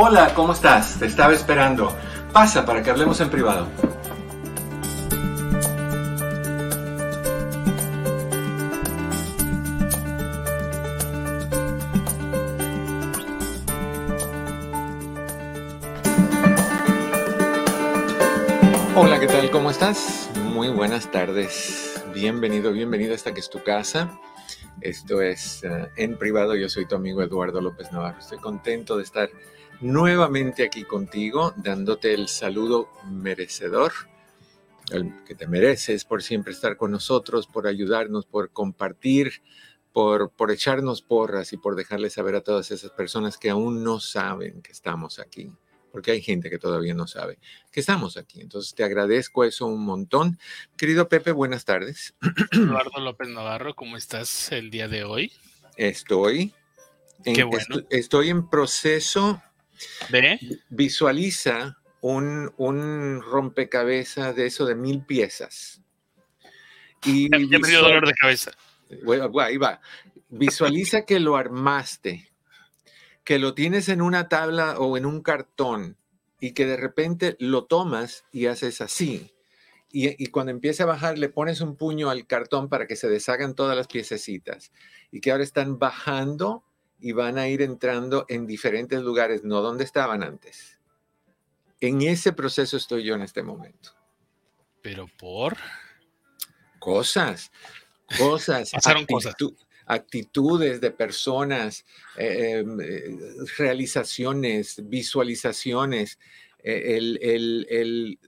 Hola, ¿cómo estás? Te estaba esperando. Pasa para que hablemos en privado. Hola, ¿qué tal? ¿Cómo estás? Muy buenas tardes. Bienvenido, bienvenido a esta que es tu casa. Esto es eh, en privado. Yo soy tu amigo Eduardo López Navarro. Estoy contento de estar nuevamente aquí contigo, dándote el saludo merecedor, el que te mereces por siempre estar con nosotros, por ayudarnos, por compartir, por, por echarnos porras y por dejarle saber a todas esas personas que aún no saben que estamos aquí. Porque hay gente que todavía no sabe que estamos aquí. Entonces te agradezco eso un montón. Querido Pepe, buenas tardes. Eduardo López Navarro, ¿cómo estás el día de hoy? Estoy Qué bueno. estoy, estoy en proceso ¿Ve? Visualiza un, un rompecabezas de eso de mil piezas. Y Ya, ya me dio dolor de cabeza. Ahí va. Visualiza que lo armaste, que lo tienes en una tabla o en un cartón y que de repente lo tomas y haces así. Y, y cuando empieza a bajar, le pones un puño al cartón para que se deshagan todas las piececitas. Y que ahora están bajando y van a ir entrando en diferentes lugares, no donde estaban antes. En ese proceso estoy yo en este momento. Pero por. Cosas, cosas, Pasaron cosas. actitu- actitudes de personas, eh, em, eh, realizaciones, visualizaciones. eh, el, el- el-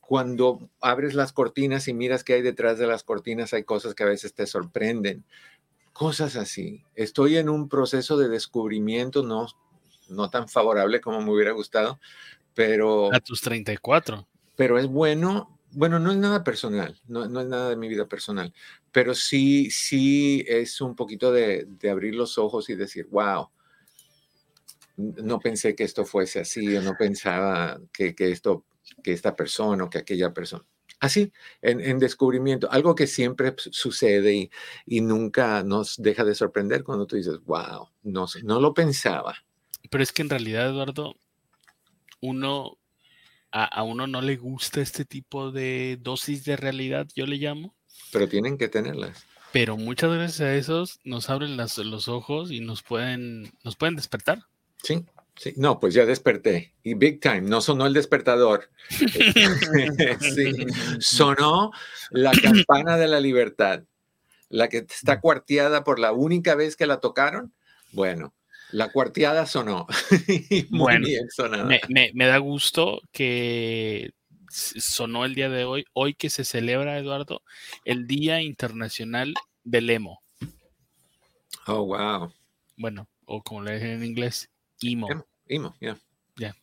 cuando abres las cortinas y miras qué hay detrás de las cortinas, hay cosas que a veces te sorprenden. Cosas así. Estoy en un proceso de descubrimiento, no, no tan favorable como me hubiera gustado, pero A tus 34. pero es bueno, bueno, no es nada personal, no, no es nada de mi vida personal, pero sí, sí es un poquito de, de abrir los ojos y decir, wow, no pensé que esto fuese así, o no pensaba que, que esto, que esta persona o que aquella persona. Así, en, en descubrimiento, algo que siempre su- sucede y, y nunca nos deja de sorprender cuando tú dices, wow, no, sé, no lo pensaba. Pero es que en realidad, Eduardo, uno. A, a uno no le gusta este tipo de dosis de realidad, yo le llamo. Pero tienen que tenerlas. Pero muchas veces a esos nos abren las- los ojos y nos pueden, nos pueden despertar. Sí, sí. No, pues ya desperté. Y big time, no sonó el despertador. Sí, sonó la campana de la libertad. La que está cuarteada por la única vez que la tocaron. Bueno, la cuarteada sonó. Muy Bueno, bien sonada. Me, me- me da gusto que sonó el día de hoy, hoy que se celebra, Eduardo, el Día Internacional del Emo. Oh, wow. Bueno, o como le dicen en inglés, emo. Emo, Imo, ya.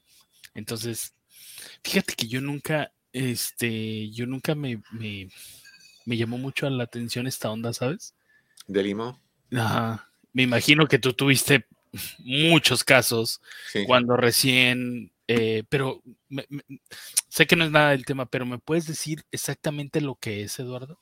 Entonces, fíjate que yo nunca, este, yo nunca me, me, me llamó mucho la atención esta onda, ¿sabes? De limo. Ajá. Me imagino que tú tuviste muchos casos Sí. cuando recién, eh, pero me- me- sé que no es nada del tema, pero ¿me puedes decir exactamente lo que es, Eduardo?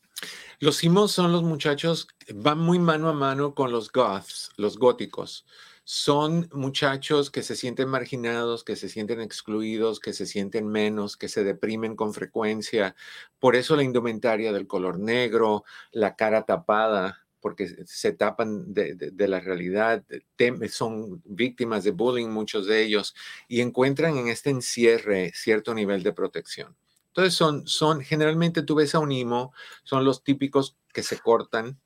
Los imos son los muchachos, van muy mano a mano con los goths, los góticos. Son muchachos que se sienten marginados, que se sienten excluidos, que se sienten menos, que se deprimen con frecuencia. Por eso la indumentaria del color negro, la cara tapada, porque se- tapan de, de- la realidad, son víctimas de bullying muchos de ellos y encuentran en este encierre cierto nivel de protección. Entonces son, son, generalmente tú ves a un imo, son los típicos que se cortan,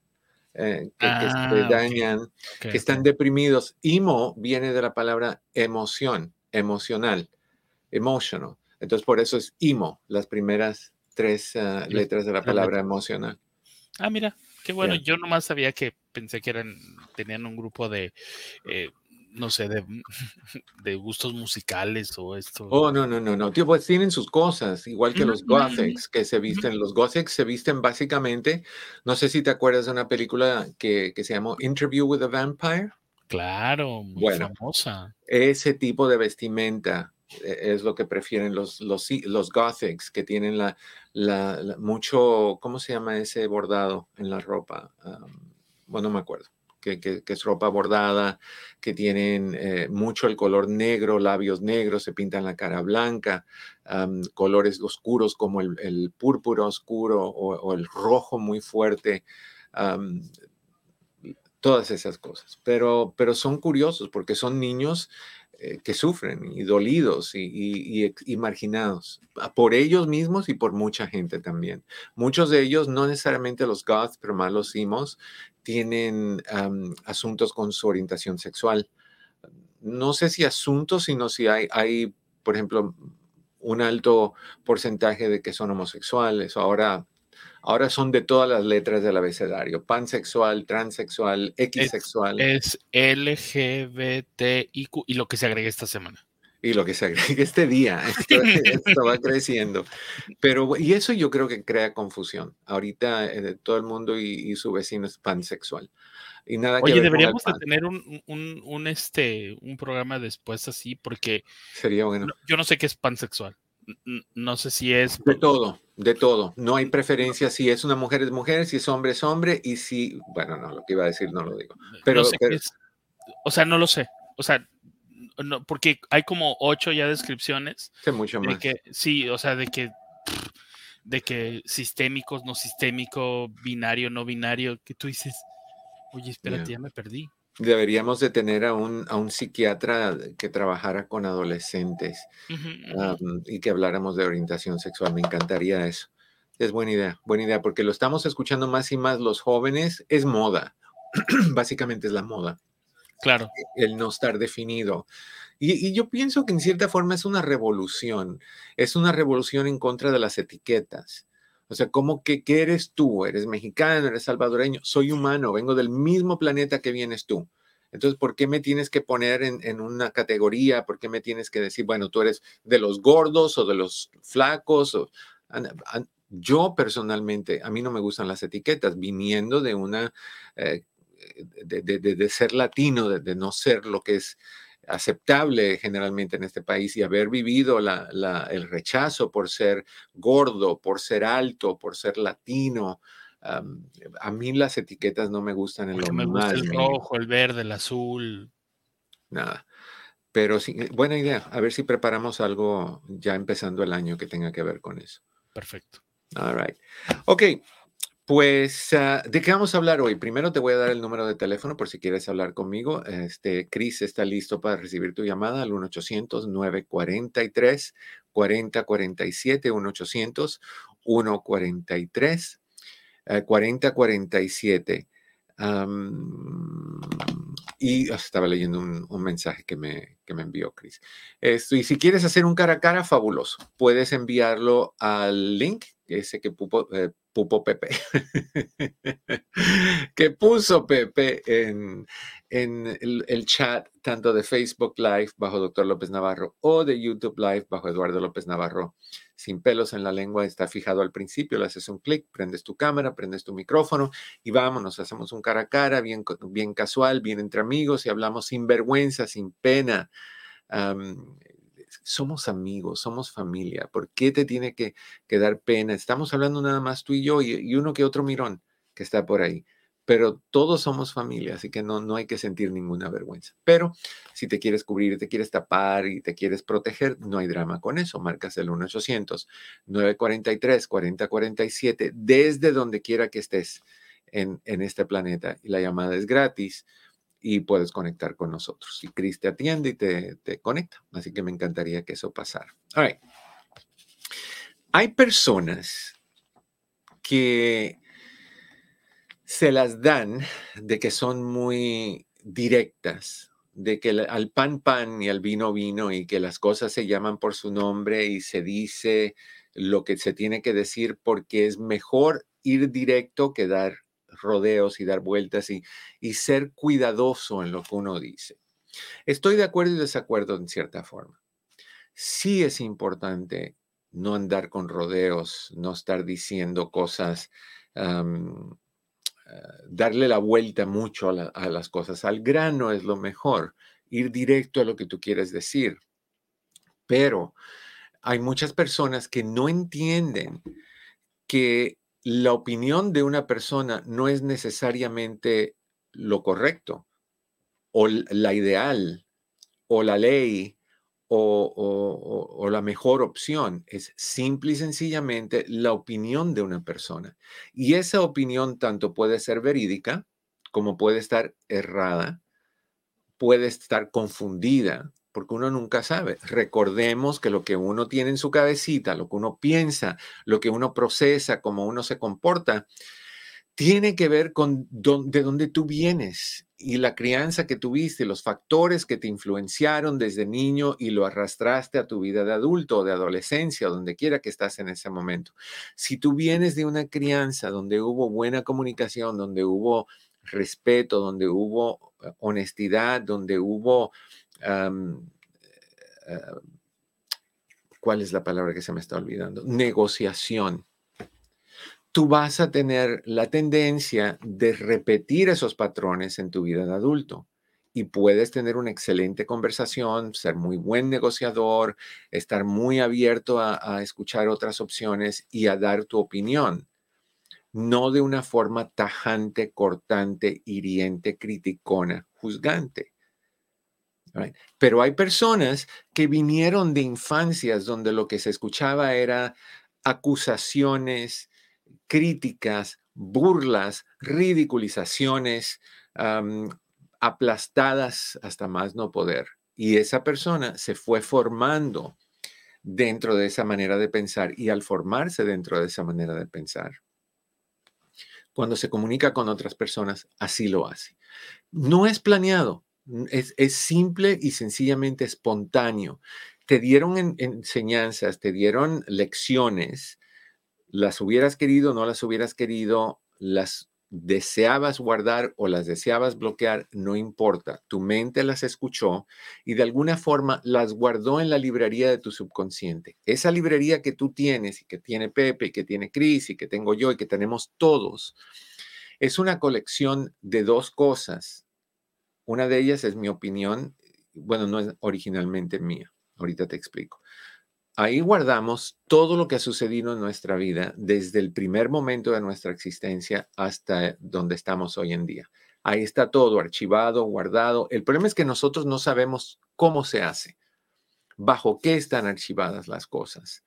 eh, que, que Ah, se ok. dañan, que están deprimidos. Imo viene de la palabra emoción, emocional, emotional. Entonces por eso es imo, las primeras tres ah, letras de la palabra emocional. Ah, mira, qué bueno. Ya. Yo nomás sabía que pensé que eran, tenían un grupo de, eh, no sé, de, de, gustos musicales o esto. Oh, no, no, no, no. Tío, pues tienen sus cosas, igual que los gothics que se visten. Los gothics se visten básicamente, no sé si te acuerdas de una película que, que se llamó Interview with a Vampire. Claro, muy bueno, famosa. Ese tipo de vestimenta e, es lo que prefieren los, los, los gothics, que tienen la, la, mucho, ¿cómo se llama ese bordado en la ropa? bueno, no me acuerdo que, es ropa bordada, que tienen eh, mucho el color negro, labios negros, se pintan la cara blanca, colores oscuros como el, púrpura oscuro o, el rojo muy fuerte. todas esas cosas, pero, pero son curiosos porque son niños eh, que sufren y dolidos y, y, marginados por ellos mismos y por mucha gente también. Muchos de ellos, no necesariamente los goths, pero más los simos, tienen asuntos con su orientación sexual. No sé si asuntos, sino si hay, hay, por ejemplo, un alto porcentaje de que son homosexuales. Ahora, ahora son de todas las letras del abecedario: pansexual, transexual, xsexual. Es, es LGBTIQ y lo que se agrega esta semana y lo que se agrega este día. Esto, va creciendo. Pero, y eso yo creo que crea confusión. Ahorita eh, todo el mundo y, su vecino es pansexual. Y nada Oye, deberíamos de tener un, un, un, este, un programa después así, porque sería bueno. yo no sé qué es pansexual. No sé si es. De todo, de todo. No hay preferencia. Si es una mujer, es mujer. Si es hombre, es hombre. Y si. Bueno, no, lo que iba a decir no lo digo. Pero. o sea, no lo sé. O sea, no, porque hay como ocho ya descripciones. Sí, mucho más. De que, sí, o sea, de que de que sistémicos, no sistémico, binario, no binario, que tú dices, oye, espérate, ya me perdí. Deberíamos de tener a un, a un psiquiatra que trabajara con adolescentes y que habláramos de orientación sexual. Me encantaría eso. Es buena idea, buena idea, porque lo estamos escuchando más y más los jóvenes. Es moda, básicamente es la moda. Claro. El no estar definido. Y, yo pienso que en cierta forma es una revolución. Es una revolución en contra de las etiquetas. O sea, ¿cómo que qué eres tú? ¿Eres mexicano? ¿Eres salvadoreño? Soy humano, vengo del mismo planeta que vienes tú. Entonces, ¿por qué me tienes que poner en, una categoría? ¿Por qué me tienes que decir, bueno, tú eres de los gordos o de los flacos? O, yo personalmente, a mí no me gustan las etiquetas, viniendo de una eh, de, ser latino, de, no ser lo que es aceptable generalmente en este país y haber vivido el rechazo por ser gordo, por ser alto, por ser latino. a mí las etiquetas no me gustan en lo me gusta el rojo, el verde, el azul. Nada. Pero sí, buena idea. A ver si preparamos algo ya empezando el año que tenga que ver con eso. Perfecto. All right. Ok, pues, ah, ¿de qué vamos a hablar hoy? Primero te voy a dar el número de teléfono por si quieres hablar conmigo. Este, Chris está listo para recibir tu llamada al 1-800-943-4047, 1-800-143. 4047. y ah, estaba leyendo un, mensaje que me, que me envió Chris. Y si quieres hacer un cara a cara, fabuloso. Puedes enviarlo al link, ese que eh, pupo Pepe, que puso Pepe en, en el, chat tanto de Facebook Live bajo Doctor López Navarro o de YouTube Live bajo Eduardo López Navarro. Sin pelos en la lengua, está fijado al principio, le haces un clic, prendes tu cámara, prendes tu micrófono y vámonos, hacemos un cara a cara, bien, bien casual, bien entre amigos y hablamos sin vergüenza, sin pena somos amigos, somos familia. ¿Por qué te tiene que, dar pena? Estamos hablando nada más tú y yo y, uno que otro mirón que está por ahí. Pero todos somos familia, así que no, no hay que sentir ninguna vergüenza. Pero si te quieres cubrir, te quieres tapar y te quieres proteger, no hay drama con eso. Marcas el 1-800-943-4047 desde donde quiera que estés en, en este planeta. Y la llamada es gratis y puedes conectar con nosotros. Y Chris te atiende y te, conecta. Así que me encantaría que eso pasara. Hay personas que se las dan de que son muy directas, de que al pan pan y al vino vino y que las cosas se llaman por su nombre y se dice lo que se tiene que decir porque es mejor ir directo que dar rodeos y dar vueltas y, y ser cuidadoso en lo que uno dice. Estoy de acuerdo y desacuerdo en cierta forma. Sí es importante no andar con rodeos, no estar diciendo cosas, ah, darle la vuelta mucho a, a las cosas. Al grano es lo mejor, ir directo a lo que tú quieres decir. Pero hay muchas personas que no entienden que la opinión de una persona no es necesariamente lo correcto o la ideal o la ley o, la mejor opción. Es simple y sencillamente la opinión de una persona. Y esa opinión tanto puede ser verídica como puede estar errada, puede estar confundida, porque uno nunca sabe. Recordemos que lo que uno tiene en su cabecita, lo que uno piensa, lo que uno procesa, cómo uno se comporta, tiene que ver con de dónde tú vienes y la crianza que tuviste, los factores que te influenciaron desde niño y lo arrastraste a tu vida de adulto o de adolescencia, donde quiera que estás en ese momento. Si tú vienes de una crianza donde hubo buena comunicación, donde hubo respeto, donde hubo eh, honestidad, donde hubo... Eh, ¿Cuál es la palabra que se me está olvidando? Negociación tú vas a tener la tendencia de repetir esos patrones en tu vida de adulto. Y puedes tener una excelente conversación, ser muy buen negociador, estar muy abierto a, escuchar otras opciones y a dar tu opinión. No de una forma tajante, cortante, hiriente, criticona, juzgante. Pero hay personas que vinieron de infancias donde lo que se escuchaba era acusaciones, críticas, burlas, ridiculizaciones, aplastadas hasta más no poder. Y esa persona se fue formando dentro de esa manera de pensar y al formarse dentro de esa manera de pensar, cuando se comunica con otras personas, así lo hace. No es planeado, es, simple y sencillamente espontáneo. Te dieron enseñanzas, te dieron lecciones las hubieras querido, no las hubieras querido, las deseabas guardar o las deseabas bloquear, no importa. Tu mente las escuchó y de alguna forma las guardó en la librería de tu subconsciente. Esa librería que tú tienes y que tiene Pepe y que tiene Cris y que tengo yo y que tenemos todos, es una colección de dos cosas. Una de ellas es mi opinión, bueno, no es originalmente mía, ahorita te explico. Ahí guardamos todo lo que ha sucedido en nuestra vida desde el primer momento de nuestra existencia hasta donde estamos hoy en día. Ahí está todo archivado, guardado. El problema es que nosotros no sabemos cómo se hace, bajo qué están archivadas las cosas.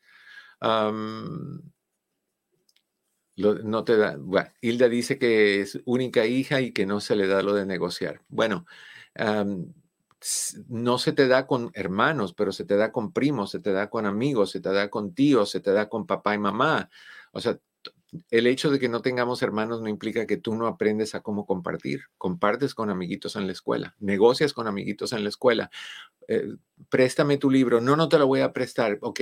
No te da, Hilda dice que es única hija y que no se le da lo de negociar. Bueno, no se te da con hermanos, pero se te da con primos, se te da con amigos, se te da con tíos, se te da con papá y mamá. O sea, el hecho de que no tengamos hermanos no implica que tú no aprendes a cómo compartir. Compartes con amiguitos en la escuela, negocias con amiguitos en la escuela. Eh, préstame tu libro. No, no te lo voy a prestar. Ok,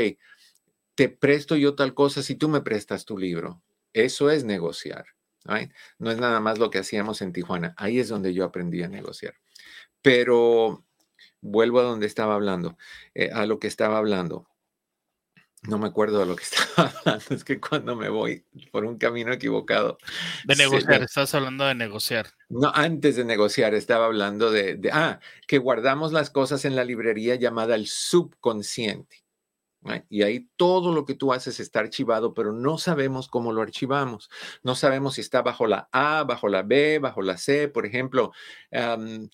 te presto yo tal cosa si tú me prestas tu libro. Eso es negociar. No es nada más lo que hacíamos en Tijuana. Ahí es donde yo aprendí a negociar. Pero vuelvo a donde estaba hablando, eh, a lo que estaba hablando. No me acuerdo de lo que estaba hablando, es que cuando me voy por un camino equivocado. De negociar, estás hablando de negociar. No, antes de negociar, estaba hablando de, ah, que guardamos las cosas en la librería llamada el subconsciente. Y ahí todo lo que tú haces está archivado, pero no sabemos cómo lo archivamos. No sabemos si está bajo la A, bajo la B, bajo la C. Por ejemplo, eh,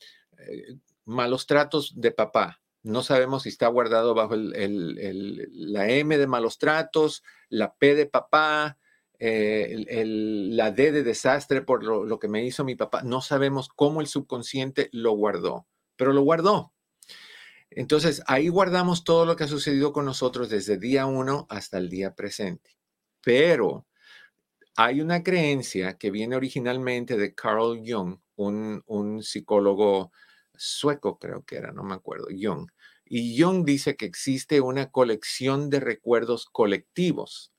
malos tratos de papá. No sabemos si está guardado bajo la M de malos tratos, la P de papá, eh, la D de desastre por lo, que me hizo mi papá. No sabemos cómo el subconsciente lo guardó, pero lo guardó. Entonces, ahí guardamos todo lo que ha sucedido con nosotros desde día uno hasta el día presente. Pero hay una creencia que viene originalmente de Carl Jung, un, un psicólogo sueco creo que era, no me acuerdo, Jung. Y Jung dice que existe una colección de recuerdos colectivos,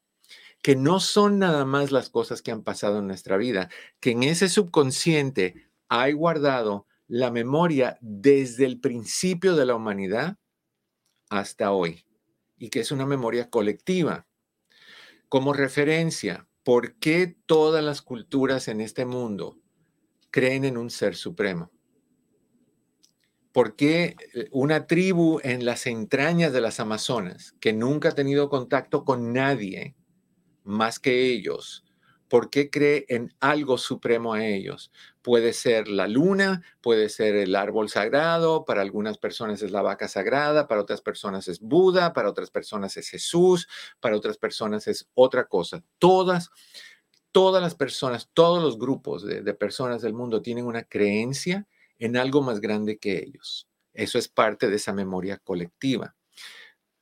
que no son nada más las cosas que han pasado en nuestra vida, que en ese subconsciente hay guardado la memoria desde el principio de la humanidad hasta hoy y que es una memoria colectiva. Como referencia, ¿por qué todas las culturas en este mundo creen en un ser supremo? ¿Por qué eh, una tribu en las entrañas de las Amazonas, que nunca ha tenido contacto con nadie más que ellos, ¿Por qué cree en algo supremo a ellos? Puede ser la luna, puede ser el árbol sagrado, para algunas personas es la vaca sagrada, para otras personas es Buda, para otras personas es Jesús, para otras personas es otra cosa. Todas, todas las personas, todos los grupos de, de personas del mundo tienen una creencia en algo más grande que ellos. Eso es parte de esa memoria colectiva.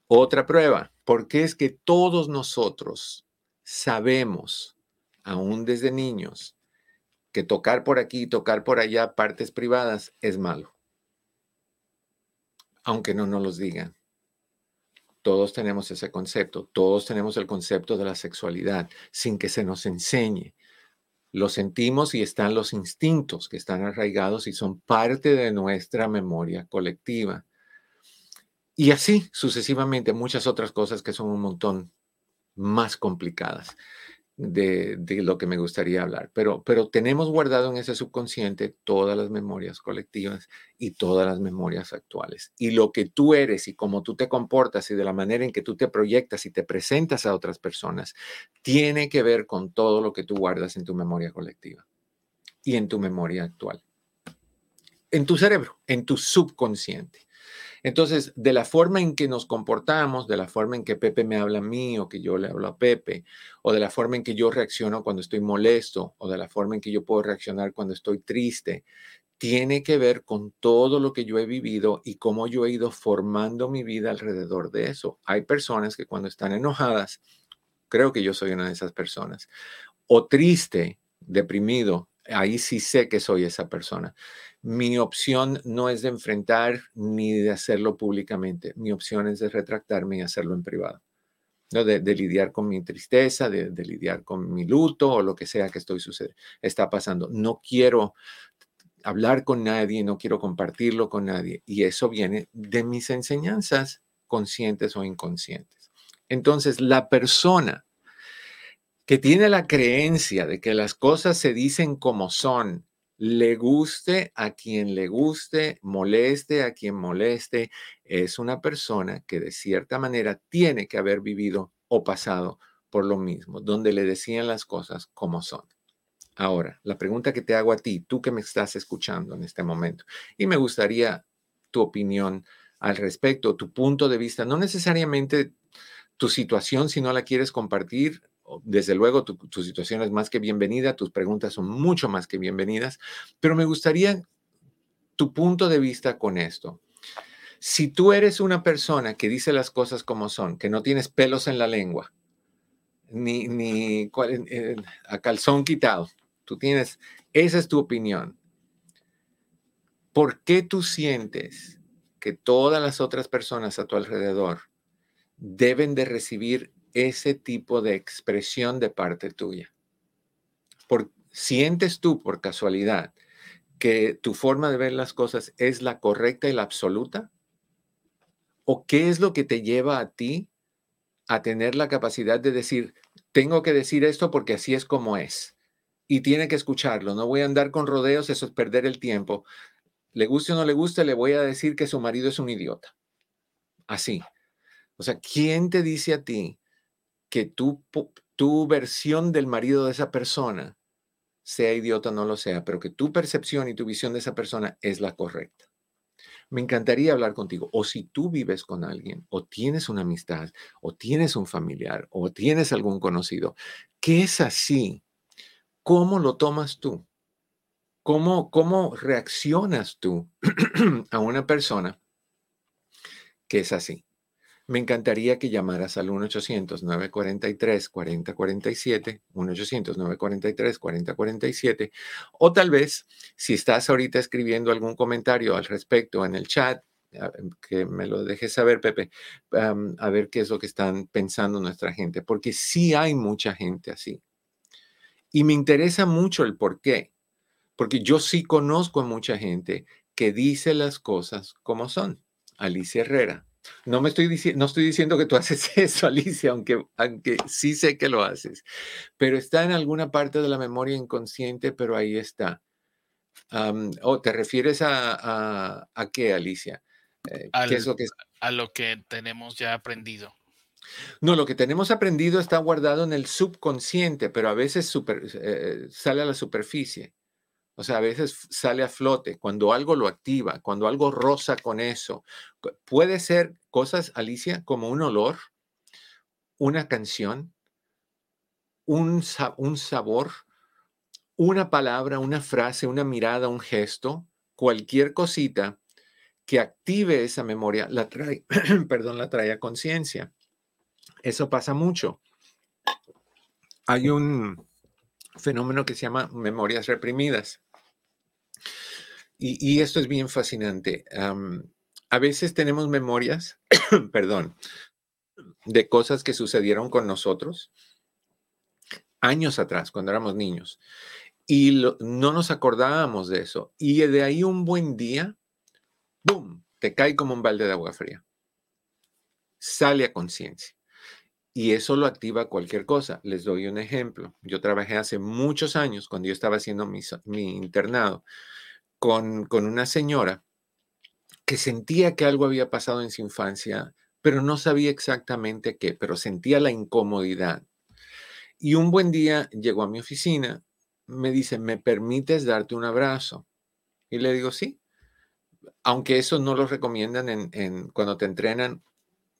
Otra prueba, ¿por qué es que todos nosotros sabemos aún desde niños, que tocar por aquí, tocar por allá, partes privadas, es malo. Aunque no nos los digan. Todos tenemos ese concepto, todos tenemos el concepto de la sexualidad sin que se nos enseñe. Lo sentimos y están los instintos que están arraigados y son parte de nuestra memoria colectiva. Y así sucesivamente muchas otras cosas que son un montón más complicadas de, lo que me gustaría hablar, pero, pero tenemos guardado en ese subconsciente todas las memorias colectivas y todas las memorias actuales. Y lo que tú eres y cómo tú te comportas y de la manera en que tú te proyectas y te presentas a otras personas, tiene que ver con todo lo que tú guardas en tu memoria colectiva y en tu memoria actual. En tu cerebro, en tu subconsciente. Entonces, de la forma en que nos comportamos, de la forma en que Pepe me habla a mí o que yo le hablo a Pepe, o de la forma en que yo reacciono cuando estoy molesto, o de la forma en que yo puedo reaccionar cuando estoy triste, tiene que ver con todo lo que yo he vivido y cómo yo he ido formando mi vida alrededor de eso. Hay personas que cuando están enojadas, creo que yo soy una de esas personas, o triste, deprimido, ahí sí sé que soy esa persona mi opción no es de enfrentar ni de hacerlo públicamente. Mi opción es de retractarme y hacerlo en privado. ¿no? De, lidiar con mi tristeza, de, lidiar con mi luto o lo que sea que estoy sucediendo, está pasando. No quiero hablar con nadie, no quiero compartirlo con nadie. Y eso viene de mis enseñanzas conscientes o inconscientes. Entonces, la persona que tiene la creencia de que las cosas se dicen como son le guste a quien le guste, moleste a quien moleste, es una persona que de cierta manera tiene que haber vivido o pasado por lo mismo, donde le decían las cosas como son. Ahora, la pregunta que te hago a ti, tú que me estás escuchando en este momento, y me gustaría tu opinión al respecto, tu punto de vista, no necesariamente tu situación si no la quieres compartir, desde luego, tu, situación es más que bienvenida, tus preguntas son mucho más que bienvenidas, pero me gustaría tu punto de vista con esto. Si tú eres una persona que dice las cosas como son, que no tienes pelos en la lengua, ni, ni a calzón quitado, tú tienes, esa es tu opinión. ¿Por qué tú sientes que todas las otras personas a tu alrededor deben de recibir ese tipo de expresión de parte tuya. Por, ¿Sientes tú por casualidad que tu forma de ver las cosas es la correcta y la absoluta? ¿O qué es lo que te lleva a ti a tener la capacidad de decir, tengo que decir esto porque así es como es? Y tiene que escucharlo, no voy a andar con rodeos, eso es perder el tiempo. Le guste o no le guste, le voy a decir que su marido es un idiota. Así. O sea, ¿quién te dice a ti que tu, tu versión del marido de esa persona, sea idiota o no lo sea, pero que tu percepción y tu visión de esa persona es la correcta. Me encantaría hablar contigo. O si tú vives con alguien, o tienes una amistad, o tienes un familiar, o tienes algún conocido, que es así, ¿cómo lo tomas tú? ¿Cómo, cómo reaccionas tú a una persona que es así? Me encantaría que llamaras al 1-800-943-4047, 1-800-943-4047, o tal vez si estás ahorita escribiendo algún comentario al respecto en el chat, que me lo dejes saber, Pepe, a ver qué es lo que están pensando nuestra gente, porque sí hay mucha gente así. Y me interesa mucho el por qué, Porque yo sí conozco a mucha gente que dice las cosas como son. Alicia Herrera. No me estoy diciendo, no estoy diciendo que tú haces eso, Alicia, aunque, aunque sí sé que lo haces, pero está en alguna parte de la memoria inconsciente, pero ahí está. ¿O te refieres a, a, qué, Alicia? Eh, ¿Qué es lo que a lo que tenemos ya aprendido. No, lo que tenemos aprendido está guardado en el subconsciente, pero a veces eh, sale a la superficie. O sea, a veces sale a flote cuando algo lo activa, cuando algo roza con eso. Puede ser cosas, Alicia, como un olor, una canción, un, un sabor, una palabra, una frase, una mirada, un gesto, cualquier cosita que active esa memoria, la trae, perdón, la trae a conciencia. Eso pasa mucho. Hay un fenómeno que se llama memorias reprimidas. Y, esto es bien fascinante. a veces tenemos memorias, perdón, de cosas que sucedieron con nosotros años atrás, cuando éramos niños, y no nos acordábamos de eso. Y de ahí un buen día, ¡boom!, te cae como un balde de agua fría. Sale a conciencia. Y eso lo activa cualquier cosa. Les doy un ejemplo. Yo trabajé hace muchos años, cuando yo estaba haciendo mi, mi internado, con, con una señora que sentía que algo había pasado en su infancia, pero no sabía exactamente qué, pero sentía la incomodidad. Y un buen día llegó a mi oficina, me dice, ¿me permites darte un abrazo? Y le digo, sí. Aunque eso no lo recomiendan en, en, cuando te entrenan,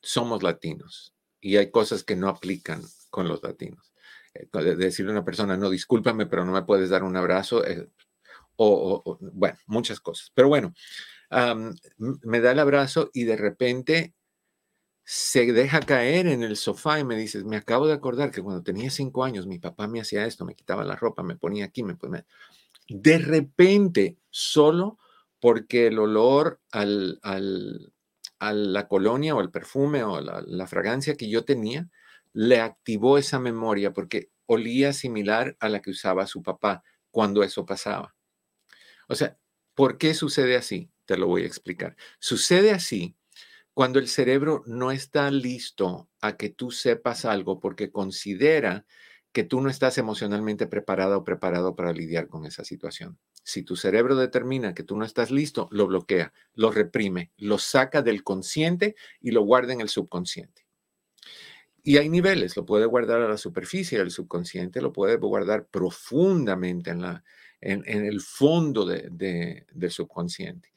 somos latinos y hay cosas que no aplican con los latinos. Eh, decirle a una persona, no, discúlpame, pero no me puedes dar un abrazo, eh, o, bueno, muchas cosas. Pero bueno, me da el abrazo y de repente se deja caer en el sofá y me dice, me acabo de acordar que cuando tenía cinco años mi papá me hacía esto, me quitaba la ropa, me ponía aquí, me ponía... De repente, solo porque el olor al, a la colonia o el perfume o la, la fragancia que yo tenía, le activó esa memoria porque olía similar a la que usaba su papá cuando eso pasaba. O sea, ¿por qué sucede así? Te lo voy a explicar. Sucede así cuando el cerebro no está listo a que tú sepas algo porque considera que tú no estás emocionalmente preparado o preparado para lidiar con esa situación. Si tu cerebro determina que tú no estás listo, lo bloquea, lo reprime, lo saca del consciente y lo guarda en el subconsciente. Y hay niveles, lo puede guardar a la superficie del subconsciente, lo puede guardar profundamente en, la, en, el fondo del subconsciente.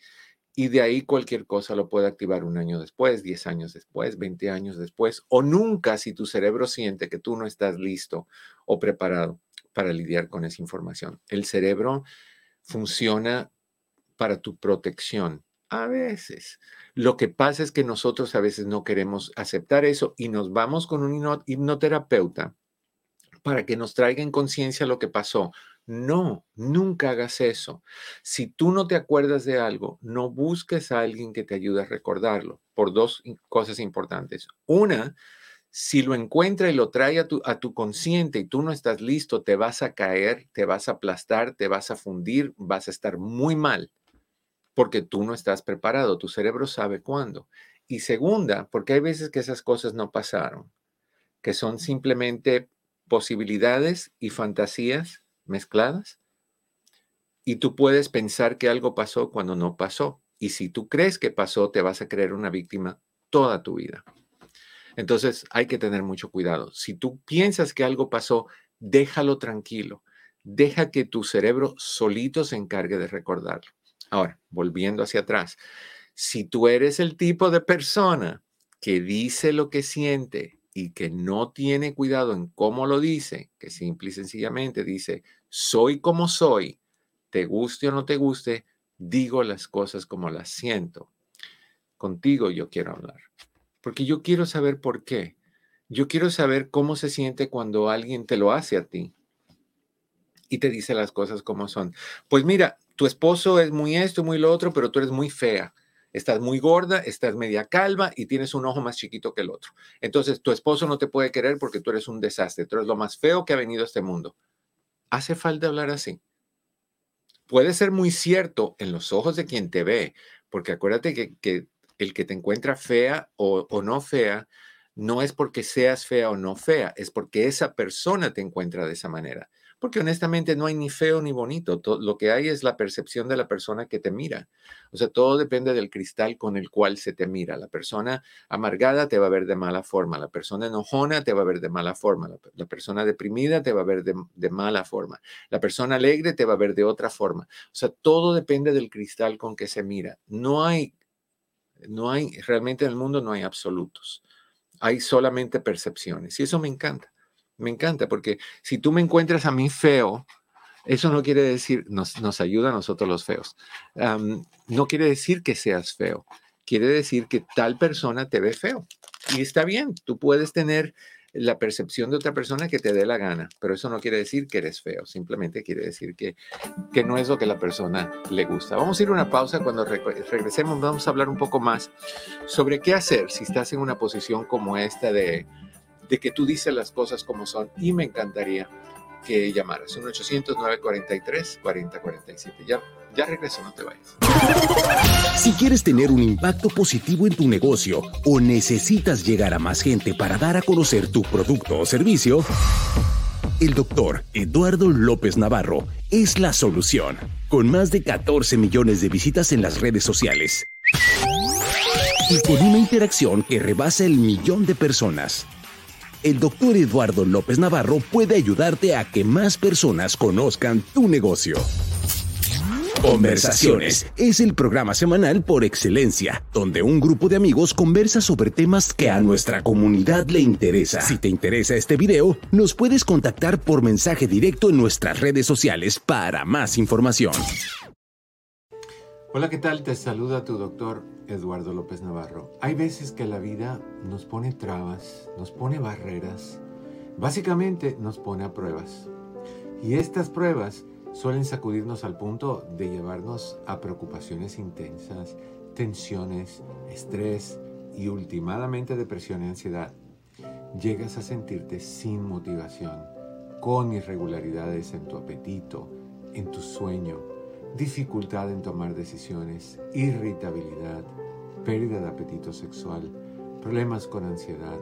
Y de ahí cualquier cosa lo puede activar un año después, 10 años después, 20 años después, o nunca si tu cerebro siente que tú no estás listo o preparado para lidiar con esa información. El cerebro funciona para tu protección. A veces. Lo que pasa es que nosotros a veces no queremos aceptar eso y nos vamos con un hipnoterapeuta para que nos traiga en conciencia lo que pasó. No, nunca hagas eso. Si tú no te acuerdas de algo, no busques a alguien que te ayude a recordarlo por dos cosas importantes. Una, si lo encuentra y lo trae a tu, a tu consciente y tú no estás listo, te vas a caer, te vas a aplastar, te vas a fundir, vas a estar muy mal porque tú no estás preparado, tu cerebro sabe cuándo. Y segunda, porque hay veces que esas cosas no pasaron, que son simplemente posibilidades y fantasías mezcladas. Y tú puedes pensar que algo pasó cuando no pasó. Y si tú crees que pasó, te vas a creer una víctima toda tu vida. Entonces hay que tener mucho cuidado. Si tú piensas que algo pasó, déjalo tranquilo. Deja que tu cerebro solito se encargue de recordarlo. Ahora, volviendo hacia atrás, si tú eres el tipo de persona que dice lo que siente y que no tiene cuidado en cómo lo dice, que simple y sencillamente dice, soy como soy, te guste o no te guste, digo las cosas como las siento. Contigo yo quiero hablar, porque yo quiero saber por qué. Yo quiero saber cómo se siente cuando alguien te lo hace a ti y te dice las cosas como son. Pues mira, tu esposo es muy esto, muy lo otro, pero tú eres muy fea. Estás muy gorda, estás media calva y tienes un ojo más chiquito que el otro. Entonces, tu esposo no te puede querer porque tú eres un desastre. Tú eres lo más feo que ha venido a este mundo. ¿Hace falta hablar así? puede ser muy cierto en los ojos de quien te ve, porque acuérdate que, el que te encuentra fea o, no fea no es porque seas fea o no fea, es porque esa persona te encuentra de esa manera. Porque honestamente no hay ni feo ni bonito, lo que hay es la percepción de la persona que te mira. O sea, todo depende del cristal con el cual se te mira. La persona amargada te va a ver de mala forma, la persona enojona te va a ver de mala forma, la, persona deprimida te va a ver de, de mala forma, la persona alegre te va a ver de otra forma. O sea, todo depende del cristal con que se mira. No hay, no hay, realmente en el mundo no hay absolutos hay solamente percepciones. Y eso me encanta. Me encanta porque si tú me encuentras a mí feo, eso no quiere decir, nos, nos ayuda a nosotros los feos. no quiere decir que seas feo. Quiere decir que tal persona te ve feo. Y está bien, tú puedes tener la percepción de otra persona que te dé la gana, pero eso no quiere decir que eres feo, simplemente quiere decir que, que no es lo que la persona le gusta. Vamos a ir a una pausa, cuando regresemos vamos a hablar un poco más sobre qué hacer si estás en una posición como esta de, de que tú dices las cosas como son y me encantaría que llamaras. 1-800-943-4047. Ya, ya regreso, no te vayas. Si quieres tener un impacto positivo en tu negocio o necesitas llegar a más gente para dar a conocer tu producto o servicio, el doctor Eduardo López Navarro es la solución. Con más de 14 millones de visitas en las redes sociales y con una interacción que rebasa el millón de personas el doctor Eduardo López Navarro puede ayudarte a que más personas conozcan tu negocio. Conversaciones es el programa semanal por excelencia, donde un grupo de amigos conversa sobre temas que a nuestra comunidad le interesa. Si te interesa este video, nos puedes contactar por mensaje directo en nuestras redes sociales para más información. Hola, ¿qué tal? Te saluda tu doctor Eduardo López Navarro. Hay veces que la vida nos pone trabas, nos pone barreras, básicamente nos pone a pruebas. Y estas pruebas suelen sacudirnos al punto de llevarnos a preocupaciones intensas, tensiones, estrés y últimamente depresión y ansiedad. Llegas a sentirte sin motivación, con irregularidades en tu apetito, en tu sueño, dificultad en tomar decisiones, irritabilidad, pérdida de apetito sexual, problemas con ansiedad,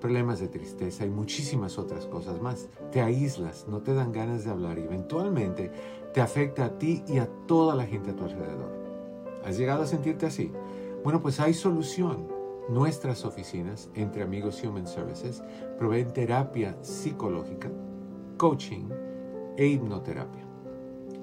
problemas de tristeza y muchísimas otras cosas más. Te aíslas, no te dan ganas de hablar y eventualmente te afecta a ti y a toda la gente a tu alrededor. ¿Has llegado a sentirte así? Bueno, pues hay solución. Nuestras oficinas, entre amigos Human Services, proveen terapia psicológica, coaching e hipnoterapia.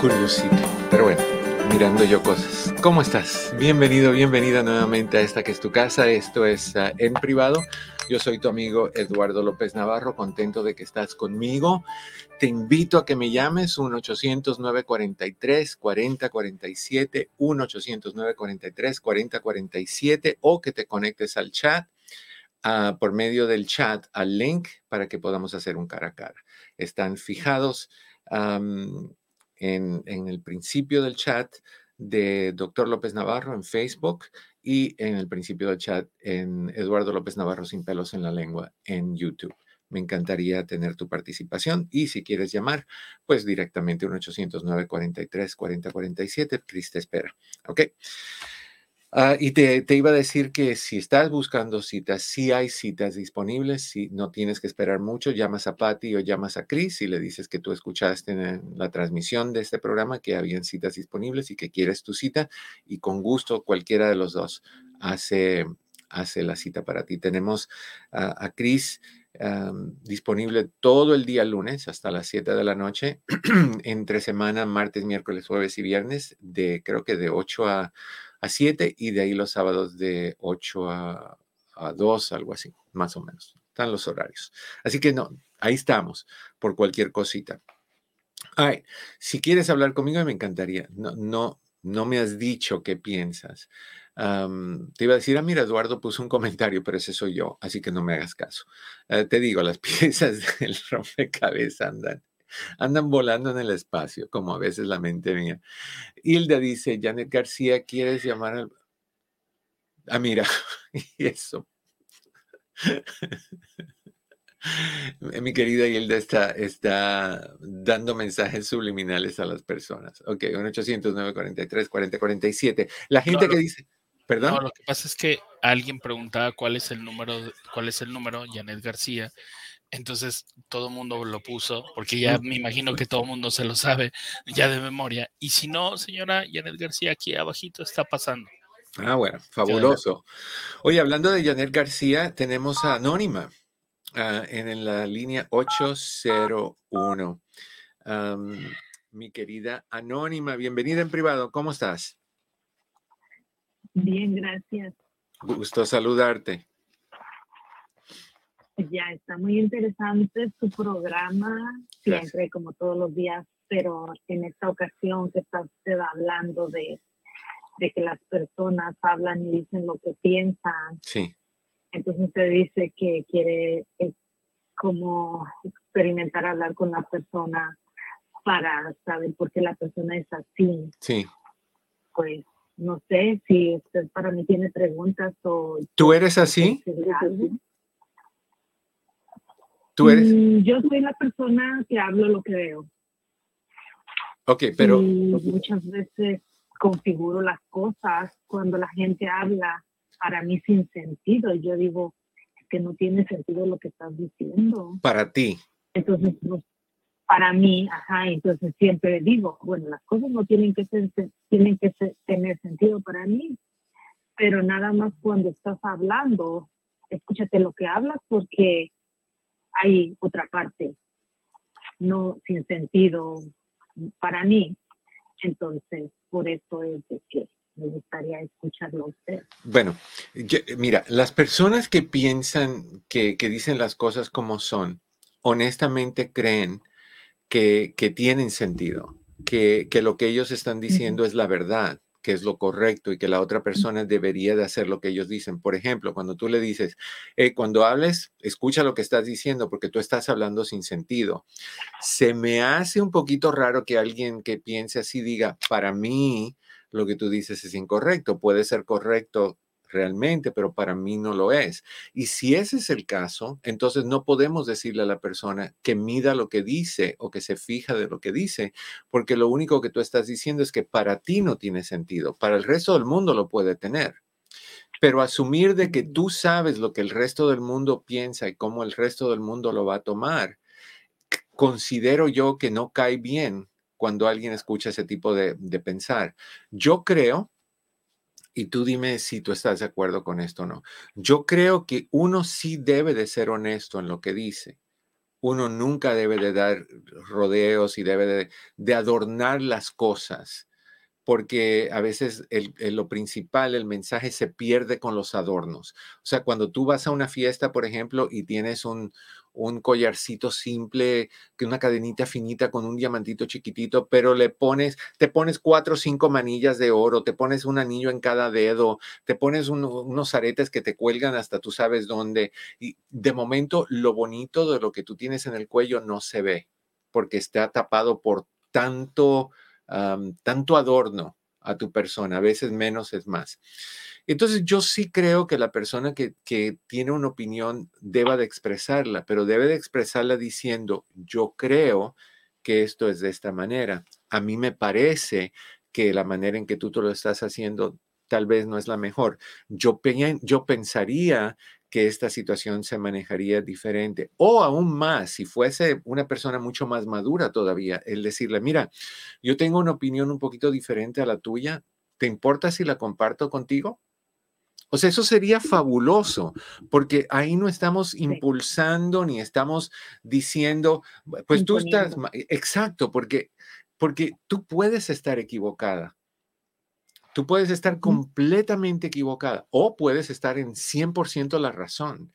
Curiosito. Pero bueno, mirando yo cosas. ¿Cómo estás? Bienvenido, bienvenida nuevamente a esta que es tu casa. Esto es ah, en privado. Yo soy tu amigo Eduardo López Navarro, contento de que estás conmigo. Te invito a que me llames 1-800-943-4047, 1-800-943-4047 o que te conectes al chat ah, por medio del chat al link para que podamos hacer un cara a cara. Están fijados en, el principio del chat de Doctor López Navarro en Facebook y en el principio del chat en Eduardo López Navarro sin pelos en la lengua en YouTube. Me encantaría tener tu participación y si quieres llamar, pues directamente 1 800 943 4047 Cris te espera. ¿Ok? Ah, y te, iba a decir que si estás buscando citas, si hay citas disponibles, si no tienes que esperar mucho, llamas a Patty o llamas a Chris y le dices que tú escuchaste en la transmisión de este programa que habían citas disponibles y que quieres tu cita y con gusto cualquiera de los dos hace, hace la cita para ti. Tenemos a Chris disponible todo el día lunes hasta las 7 de la noche, entre semana, martes, miércoles, jueves y viernes, de creo que de 8 a a 7 y de ahí los sábados de 8 a, a 2, algo así, más o menos. Están los horarios. Así que no, ahí estamos por cualquier cosita. Ay, si quieres hablar conmigo, me encantaría. No, no, no me has dicho qué piensas. te iba a decir, ah, mira, Eduardo puso un comentario, pero ese soy yo, así que no me hagas caso. Eh, te digo, las piezas del rompecabezas andan, andan volando en el espacio, como a veces la mente mía. Hilda dice, Janet García, ¿quieres llamar al... Ah, mira, y eso. Mi querida Hilda está, está dando mensajes subliminales a las personas. Ok, 1-800-943-4047. La gente que dice, perdón. No, lo que pasa es que alguien preguntaba cuál es el número, cuál es el número, Janet García. Entonces todo el mundo lo puso, porque ya me imagino que todo el mundo se lo sabe ya de memoria. Y si no, señora Janet García, aquí abajito está pasando. Ah, bueno, fabuloso. Oye, hablando de Janet García, tenemos a Anónima. Ah, en la línea 801. mi querida Anónima, bienvenida en privado. ¿Cómo estás? Bien, gracias. Gusto saludarte. Ya está muy interesante tu programa, siempre como todos los días, pero en esta ocasión que está usted hablando de, de que las personas hablan y dicen lo que piensan. Sí. Entonces usted dice que quiere eh, como experimentar hablar con la persona para saber por qué la persona es así. Sí. Pues no sé si usted para mí tiene preguntas o... ¿Tú eres así? ¿Tú eres? Mm, yo soy la persona que hablo lo que veo. Ok, pero... muchas veces configuro las cosas cuando la gente habla para mí sin sentido. Yo digo que no tiene sentido lo que estás diciendo. Para ti. Entonces, para mí, ajá, entonces siempre digo, bueno, las cosas no tienen que, ser, tienen que tener sentido para mí, pero nada más cuando estás hablando, escúchate lo que hablas porque hay otra parte, no sin sentido para mí. Entonces, por eso es de que me gustaría escucharlo a usted. Bueno, mira, las personas que piensan, que, dicen las cosas como son, honestamente creen que, tienen sentido, que, lo que ellos están diciendo es la verdad que es lo correcto y que la otra persona debería de hacer lo que ellos dicen. Por ejemplo, cuando tú le dices, cuando hables, escucha lo que estás diciendo porque tú estás hablando sin sentido. Se me hace un poquito raro que alguien que piense así diga, para mí, lo que tú dices es incorrecto. Puede ser correcto realmente, pero para mí no lo es. Y si ese es el caso, entonces no podemos decirle a la persona que mida lo que dice o que se fija de lo que dice, porque lo único que tú estás diciendo es que para ti no tiene sentido, para el resto del mundo lo puede tener. Pero asumir de que tú sabes lo que el resto del mundo piensa y cómo el resto del mundo lo va a tomar, considero yo que no cae bien cuando alguien escucha ese tipo de, pensar. Yo creo, y tú dime si tú estás de acuerdo con esto o no, yo creo que uno sí debe de ser honesto en lo que dice. Uno nunca debe de dar rodeos y debe de, adornar las cosas, porque a veces lo principal, el mensaje se pierde con los adornos. O sea, cuando tú vas a una fiesta, por ejemplo, y tienes un, un collarcito simple, que una cadenita finita con un diamantito chiquitito, pero le pones, te pones cuatro o cinco manillas de oro, te pones un anillo en cada dedo, te pones unos aretes que te cuelgan hasta tú sabes dónde. Y de momento lo bonito de lo que tú tienes en el cuello no se ve, porque está tapado por tanto, tanto adorno a tu persona. A veces menos es más. Entonces yo sí creo que la persona que, tiene una opinión deba de expresarla, pero debe de expresarla diciendo, yo creo que esto es de esta manera. A mí me parece que la manera en que tú te lo estás haciendo tal vez no es la mejor. Yo, yo pensaría que esta situación se manejaría diferente. O aún más, si fuese una persona mucho más madura todavía, el decirle, mira, yo tengo una opinión un poquito diferente a la tuya, ¿te importa si la comparto contigo? O sea, eso sería fabuloso, porque ahí no estamos impulsando ni estamos diciendo, pues tú estás, exacto, porque, porque tú puedes estar equivocada. Tú puedes estar completamente equivocada o puedes estar en 100% la razón,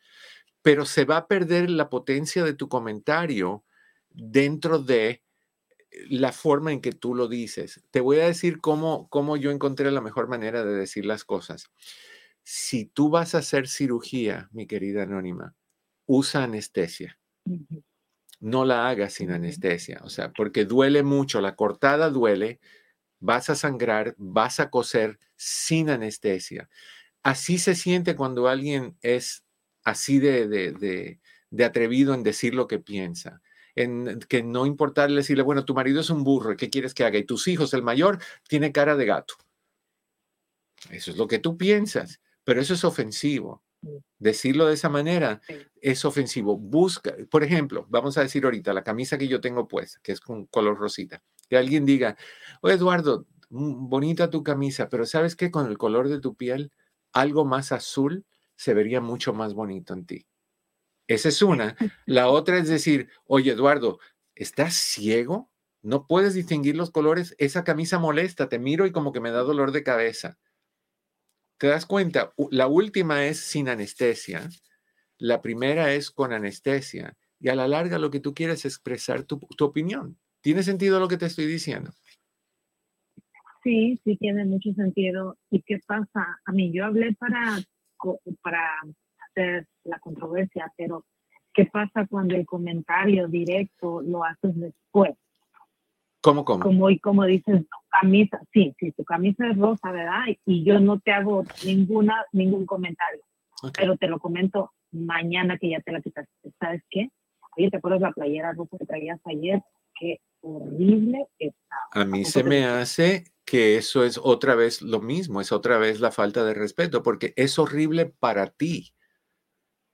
pero se va a perder la potencia de tu comentario dentro de la forma en que tú lo dices. Te voy a decir cómo, cómo yo encontré la mejor manera de decir las cosas. Si tú vas a hacer cirugía, mi querida anónima, usa anestesia. No la hagas sin anestesia, o sea, porque duele mucho, la cortada duele, vas a sangrar, vas a coser sin anestesia. Así se siente cuando alguien es así de, de, de atrevido en decir lo que piensa en que no importarle decirle, bueno, tu marido es un burro, ¿qué quieres que haga? Y tus hijos, el mayor, tiene cara de gato. Eso es lo que tú piensas, pero eso es ofensivo. Decirlo de esa manera es ofensivo. Busca, por ejemplo, vamos a decir ahorita, la camisa que yo tengo puesta, que es con color rosita, que alguien diga, oye Eduardo, mm, bonita tu camisa, pero ¿sabes qué? Con el color de tu piel, algo más azul se vería mucho más bonito en ti. Esa es una. La otra es decir, oye, Eduardo, ¿estás ciego? ¿No puedes distinguir los colores? Esa camisa molesta, te miro y como que me da dolor de cabeza. ¿Te das cuenta? La última es sin anestesia. La primera es con anestesia. Y a la larga lo que tú quieres es expresar tu, opinión. ¿Tiene sentido lo que te estoy diciendo? Sí, sí tiene mucho sentido. ¿Y qué pasa? A mí yo hablé para, para la controversia, pero ¿qué pasa cuando el comentario directo lo haces después? ¿Cómo, cómo? Como, y como dices, tu camisa, sí, sí, tu camisa es rosa, ¿verdad? Y yo no te hago ninguna, ningún comentario, pero te lo comento mañana que ya te la quitaste. ¿Sabes qué? Oye, ¿te acuerdas la playera rosa que traías ayer? Qué horrible. A mí se me hace que eso es otra vez lo mismo, es otra vez la falta de respeto, porque es horrible para ti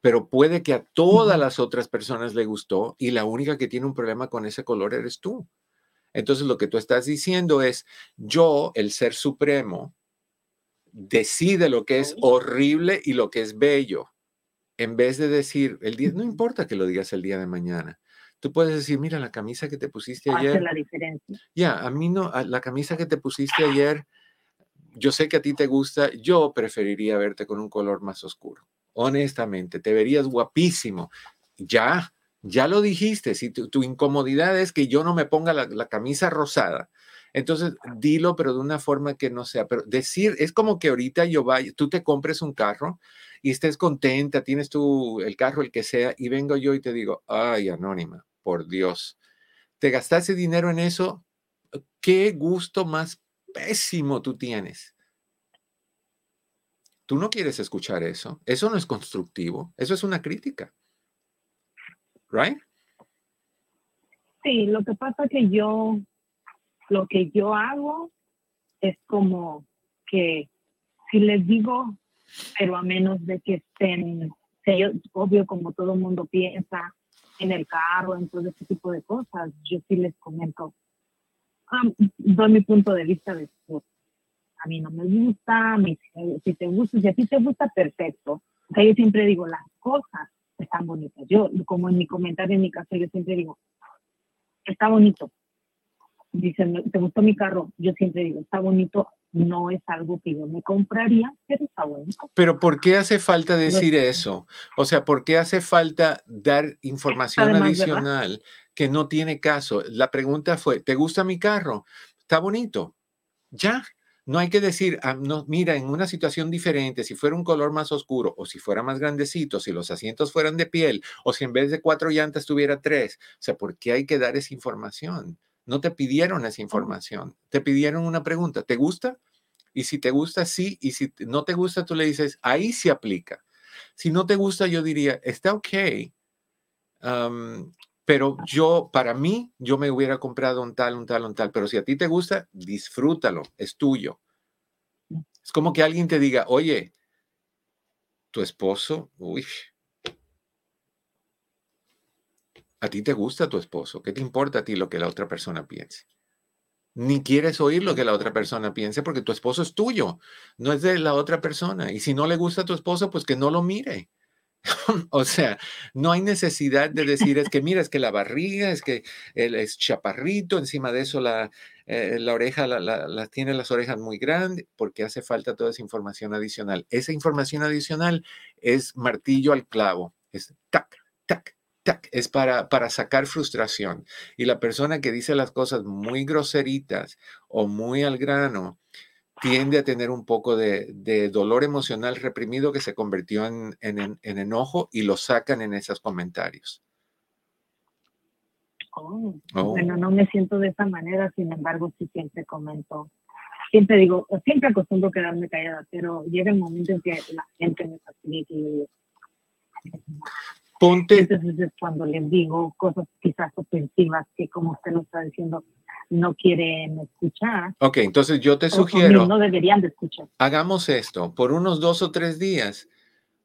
pero puede que a todas las otras personas le gustó y la única que tiene un problema con ese color eres tú. Entonces lo que tú estás diciendo es, yo, el ser supremo, decide lo que es horrible y lo que es bello, en vez de decir, el día, no importa que lo digas el día de mañana. Tú puedes decir, mira, la camisa que te pusiste ayer. Hace la diferencia. Ya, a mí no, la camisa que te pusiste ayer, yo sé que a ti te gusta, yo preferiría verte con un color más oscuro honestamente, te verías guapísimo. Ya, ya lo dijiste, si tu, incomodidad es que yo no me ponga la, camisa rosada, entonces dilo, pero de una forma que no sea, pero decir, es como que ahorita yo vaya, tú te compres un carro y estés contenta, tienes tú el carro, el que sea, y vengo yo y te digo, ay, anónima, por Dios, te gastaste dinero en eso, qué gusto más pésimo tú tienes. Tú no quieres escuchar eso. Eso no es constructivo. Eso es una crítica. ¿Right? Sí, lo que pasa que yo, lo que yo hago es como que si les digo, pero a menos de que estén, obvio como todo el mundo piensa en el carro, en todo ese tipo de cosas, yo sí les comento, um, doy mi punto de vista de, a mí no me gusta, si te gusta, si a ti te gusta, perfecto. O sea, yo siempre digo, las cosas están bonitas. Yo, como en mi comentario en mi casa, yo siempre digo, está bonito. Dicen, ¿te gustó mi carro? Yo siempre digo, está bonito, no es algo que yo me compraría, pero está bonito. Pero ¿por qué hace falta decir eso? O sea, ¿por qué hace falta dar información adicional que no tiene caso? La pregunta fue, ¿te gusta mi carro? Está bonito. Ya, no hay que decir, ah, no, mira, en una situación diferente, si fuera un color más oscuro o si fuera más grandecito, si los asientos fueran de piel o si en vez de cuatro llantas tuviera tres. O sea, ¿por qué hay que dar esa información? No te pidieron esa información, te pidieron una pregunta, ¿te gusta? Y si te gusta, sí, y si no te gusta, tú le dices, ahí se aplica. Si no te gusta, yo diría, está ok, pero yo, para mí, yo me hubiera comprado un tal, un tal, un tal, pero si a ti te gusta, disfrútalo, es tuyo. Mm. Es como que alguien te diga, oye, tu esposo, uy, a ti te gusta tu esposo, ¿qué te importa a ti lo que la otra persona piense? Ni quieres oír lo que la otra persona piense porque tu esposo es tuyo, no es de la otra persona. Y si no le gusta a tu esposo, pues que no lo mire. o sea, no hay necesidad de decir, es que mira, es que la barriga, es que él es chaparrito, encima de eso la, eh, la oreja la, tiene las orejas muy grandes, porque hace falta toda esa información adicional. Esa información adicional es martillo al clavo, es tac, tac, es para, para sacar frustración. Y la persona que dice las cosas muy groseritas o muy al grano tiende a tener un poco de, dolor emocional reprimido que se convirtió en, enojo y lo sacan en esos comentarios. Oh, oh. Bueno, no me siento de esa manera, sin embargo, sí siempre comento. Siempre digo, siempre acostumbro quedarme callada, pero llega el momento en que la gente me facilita y Ponte. Entonces es cuando les digo cosas quizás ofensivas que como usted lo está diciendo, no quieren escuchar. Ok, entonces yo te sugiero. No deberían de escuchar. Hagamos esto. Por unos dos o tres días,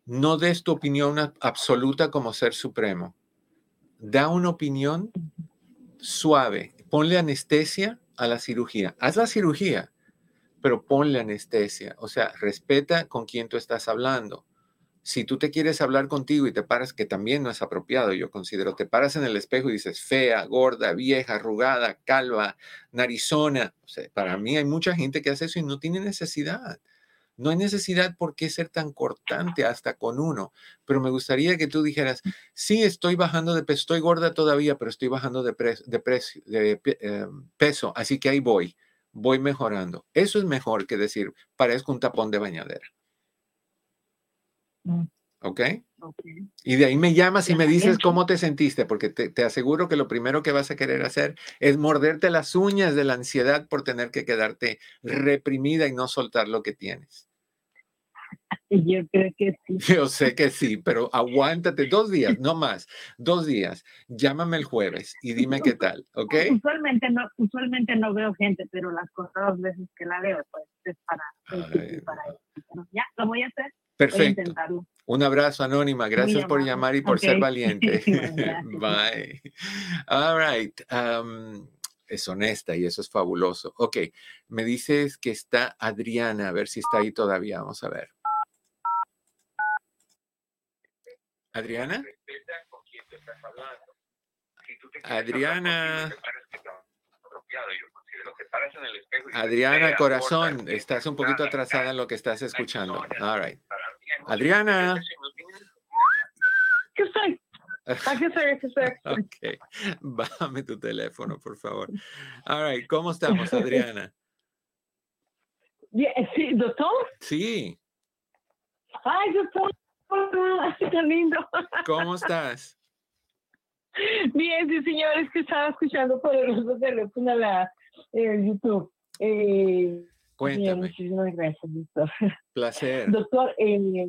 no des tu opinión absoluta como ser supremo. Da una opinión suave. Ponle anestesia a la cirugía. Haz la cirugía, pero ponle anestesia. O sea, respeta con quién tú estás hablando si tú te quieres hablar contigo y te paras, que también no es apropiado, yo considero, te paras en el espejo y dices fea, gorda, vieja, arrugada, calva, narizona. para mí hay mucha gente que hace eso y no tiene necesidad. No hay necesidad por qué ser tan cortante hasta con uno, pero me gustaría que tú dijeras, sí, estoy bajando de peso, estoy gorda todavía, pero estoy bajando de, de, em, peso, así que ahí voy, voy mejorando. Eso es mejor que decir, parezco un tapón de bañadera. Mm. ¿Ok? Y de ahí me llamas y me dices cómo te sentiste, porque te, aseguro que lo primero que vas a querer hacer es morderte las uñas de la ansiedad por tener que quedarte reprimida y no soltar lo que tienes. Yo creo que sí. Yo sé que sí, pero aguántate dos días, no más, dos días. Llámame el jueves y dime qué tal, ¿ok? Usualmente no, usualmente no veo gente, pero las dos veces que la veo, pues para, para ya, lo voy a hacer. Perfecto. Un abrazo anónima. Gracias por llamar y por ser valiente. Bye. All right. es honesta y eso es fabuloso. Ok, me dices que está Adriana, a ver si está ahí todavía. Vamos a ver. Adriana. Adriana. Adriana, corazón, estás un poquito atrasada en lo que estás escuchando. All right. Adriana. ¿Qué estoy? Aquí estoy, aquí estoy. Ok. Bájame tu teléfono, por favor. All right. ¿Cómo estamos, Adriana? Bien, sí, doctor. Sí. Ay, doctor. Qué lindo. ¿Cómo estás? Bien, sí, señor, es que estaba escuchando por el otro teléfono la eh, YouTube. Eh, Cuéntame. muchísimas gracias, doctor. Placer. Doctor, eh,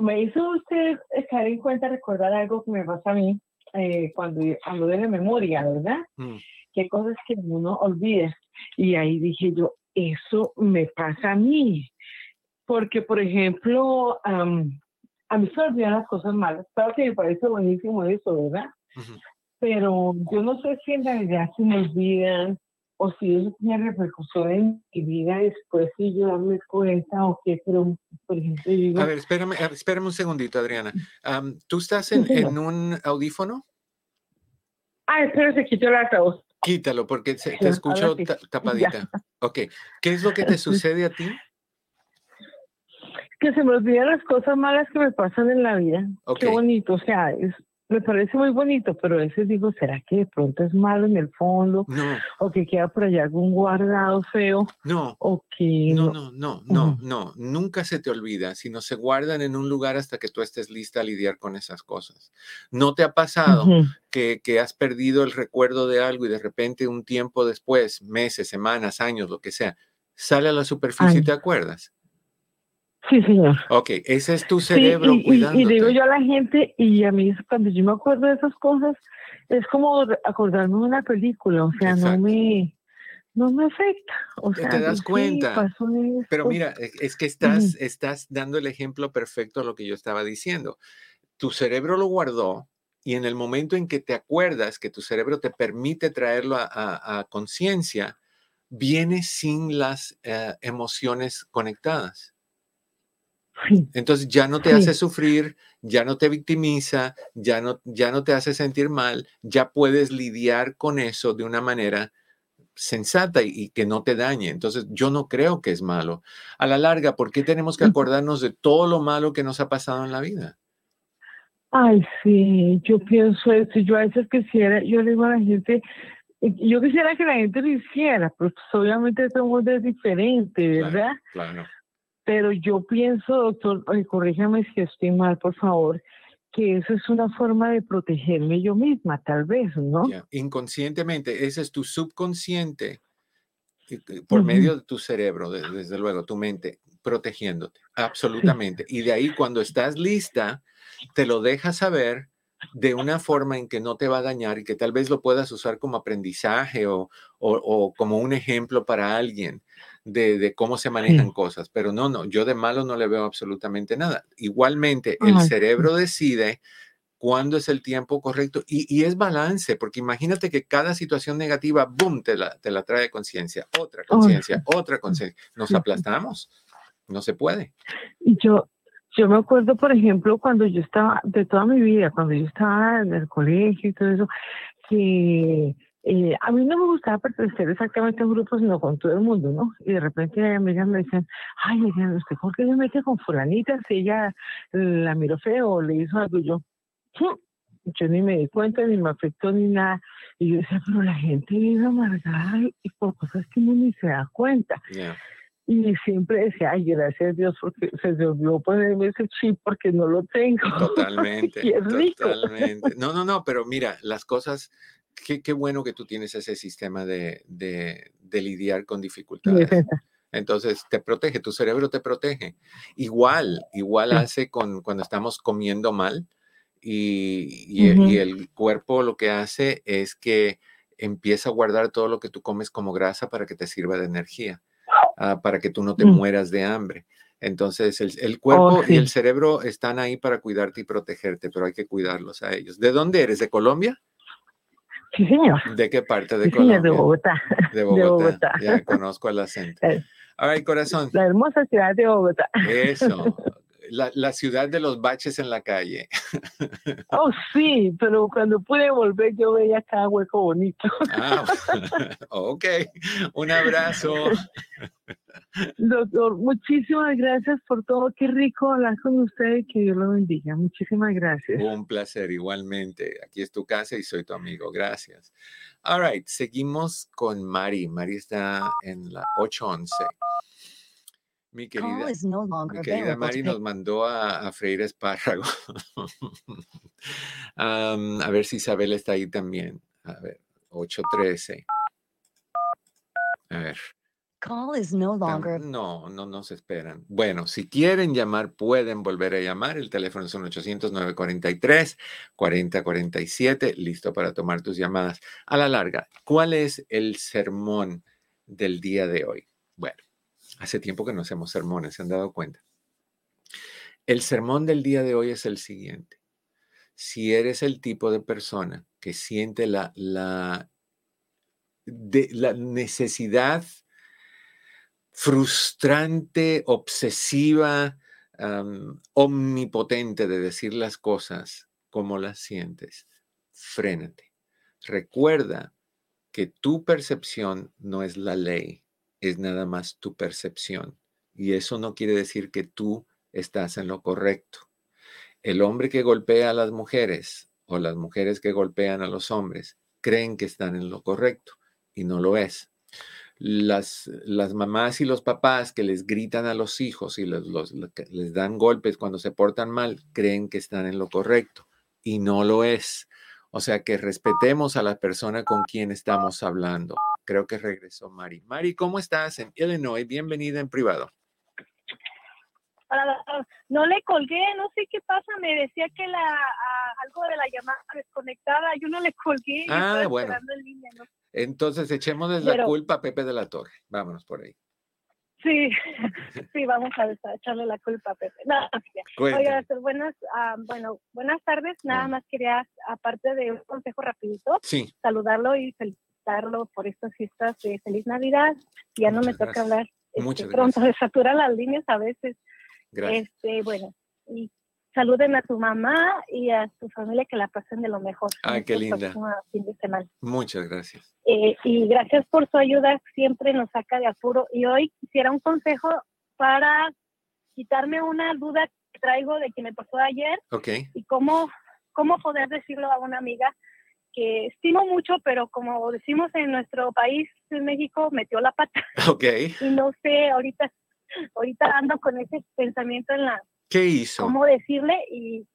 me hizo usted estar en cuenta recordar algo que me pasa a mí eh, cuando hablo de la memoria, ¿verdad? Mm. Que hay cosas que uno olvida. Y ahí dije yo, eso me pasa a mí. Porque, por ejemplo, a mí se olvidan las cosas malas. Claro que me parece buenísimo eso, ¿verdad? Pero yo no sé si en realidad se me olvidan o si eso tiene repercusión en mi vida después si yo darme cuenta o qué, pero por ejemplo digo... A ver, espérame, espérame un segundito, Adriana. ¿Tú estás en, en, un audífono? Ah, espero se quitó la voz. Quítalo porque te escucho tapadita. Ok, ¿qué es lo que te sucede a ti? Que se me olvidan las cosas malas que me pasan en la vida. Qué bonito, o sea, es, me parece muy bonito, pero a veces digo, ¿será que de pronto es malo en el fondo? No. O que queda por allá algún guardado feo. No. O que... No, no, no, no, no. Nunca se te olvida, sino se guardan en un lugar hasta que tú estés lista a lidiar con esas cosas. ¿No te ha pasado que, que, has perdido el recuerdo de algo y de repente un tiempo después, meses, semanas, años, lo que sea, sale a la superficie y te acuerdas? Sí, señor. Ok, ese es tu cerebro y, y, digo yo a la gente, y a mí cuando yo me acuerdo de esas cosas, es como acordarme de una película, o sea, no me no me afecta. O sea, te das cuenta. Pero mira, e, es que estás, estás dando el ejemplo perfecto a lo que yo estaba diciendo. Tu cerebro lo guardó y en el momento en que te acuerdas que tu cerebro te permite traerlo a, conciencia, viene sin las eh, emociones conectadas. Entonces ya no te hace sufrir, ya no te victimiza, ya no, ya no te hace sentir mal, ya puedes lidiar con eso de una manera sensata y, que no te dañe. Entonces yo no creo que es malo. A la larga, ¿por qué tenemos que acordarnos de todo lo malo que nos ha pasado en la vida? Ay, sí, yo pienso eso. Yo a veces quisiera, yo le digo a la gente, yo quisiera que la gente lo hiciera, pero pues, obviamente somos de diferente, ¿verdad? Claro, Pero yo pienso, doctor, corríjame si estoy mal, por favor, que eso es una forma de protegerme yo misma, tal vez, ¿no? Inconscientemente, ese es tu subconsciente por medio de tu cerebro, desde luego, tu mente, protegiéndote, absolutamente. Y de ahí cuando estás lista, te lo dejas saber de una forma en que no te va a dañar y que tal vez lo puedas usar como aprendizaje o, como un ejemplo para alguien de, cómo se manejan cosas. Pero no, no, yo de malo no le veo absolutamente nada. Igualmente, el cerebro decide cuándo es el tiempo correcto y, es balance, porque imagínate que cada situación negativa, boom, te la, te la trae conciencia, otra conciencia, otra conciencia. Nos aplastamos, no se puede. Yo, yo me acuerdo, por ejemplo, cuando yo estaba, de toda mi vida, cuando yo estaba en el colegio y todo eso, que eh, a mí no me gustaba pertenecer exactamente a un grupo, sino con todo el mundo, ¿no? Y de repente amigas me dicen, ay, ¿usted por qué se mete con fulanita si ella la miró feo o le hizo algo? Yo, yo ni me di cuenta, ni me afectó, ni nada. Y yo decía, pero la gente vive amargada y por cosas que uno ni se da cuenta. Y siempre decía, ay, gracias a Dios, porque se me olvidó ponerme ese chip porque no lo tengo. Totalmente. totalmente. No, no, no, pero mira, las cosas, qué, qué bueno que tú tienes ese sistema de, de, de lidiar con dificultades. Entonces te protege, tu cerebro te protege. Igual, igual hace con cuando estamos comiendo mal y, el cuerpo lo que hace es que empieza a guardar todo lo que tú comes como grasa para que te sirva de energía, ah, para que tú no te mm. mueras de hambre. Entonces, el, oh, cuerpo y el cerebro están ahí para cuidarte y protegerte, pero hay que cuidarlos a ellos. ¿De dónde eres? ¿De Colombia? Sí, señor. ¿De qué parte de Colombia? de Bogotá. De Bogotá. Ya conozco el acento. Ay, corazón. La hermosa ciudad de Bogotá. Eso. la, ciudad de los baches en la calle. Oh, sí, pero cuando pude volver yo veía cada hueco bonito. Ah, ok, un abrazo. Doctor, muchísimas gracias por todo. Qué rico hablar con usted y que Dios lo bendiga. Muchísimas gracias. Un placer, igualmente. Aquí es tu casa y soy tu amigo. Gracias. All right, seguimos con Mari. Mari está en la 811. Mi querida, mi querida Mari nos mandó a, freír espárrago. a ver si Isabel está ahí también. A ver, 813. A ver. Call is no longer. No, no nos esperan. Bueno, si quieren llamar, pueden volver a llamar. El teléfono es 1-800-943-4047. Listo para tomar tus llamadas. A la larga, ¿cuál es el sermón del día de hoy? Bueno, Hace tiempo que no hacemos sermones, ¿se han dado cuenta? El sermón del día de hoy es el siguiente. Si eres el tipo de persona que siente la, necesidad frustrante, obsesiva, omnipotente de decir las cosas como las sientes, frénate. Recuerda que tu percepción no es la ley es nada más tu percepción. Y eso no quiere decir que tú estás en lo correcto. El hombre que golpea a las mujeres o las mujeres que golpean a los hombres creen que están en lo correcto y no lo es. Las, las mamás y los papás que les gritan a los hijos y los, les dan golpes cuando se portan mal creen que están en lo correcto y no lo es. O sea, que respetemos a la persona con quien estamos hablando. Creo que regresó Mari. Mari, ¿cómo estás en Illinois? Bienvenida en privado. No le colgué, no sé qué pasa, me decía que la algo de la llamada desconectada, yo no le colgué. Ah, bueno. Entonces echemos la culpa a Pepe de la Torre. Vámonos por ahí. Sí, sí, vamos a echarle la culpa a Pepe. No, Oiga, buenas, ah, bueno, buenas tardes. Nada más quería, aparte de un consejo rapidito, saludarlo y felicitarlo por estas fiestas de Feliz Navidad. Ya no me toca hablar este, pronto, de saturar las líneas a veces. Gracias. Este, bueno, y saluden a tu mamá y a tu familia que la pasen de lo mejor. Ay, qué linda. Muchas gracias. Eh, y gracias por su ayuda, siempre nos saca de apuro. Y hoy quisiera un consejo para quitarme una duda que traigo de que me pasó ayer okay. y cómo cómo poder decirlo a una amiga que estimo mucho, pero como decimos en nuestro país, en México, metió la pata. Ok. Y no sé, ahorita, ahorita ando con ese pensamiento en la... ¿Qué hizo? ¿Cómo decirle? Y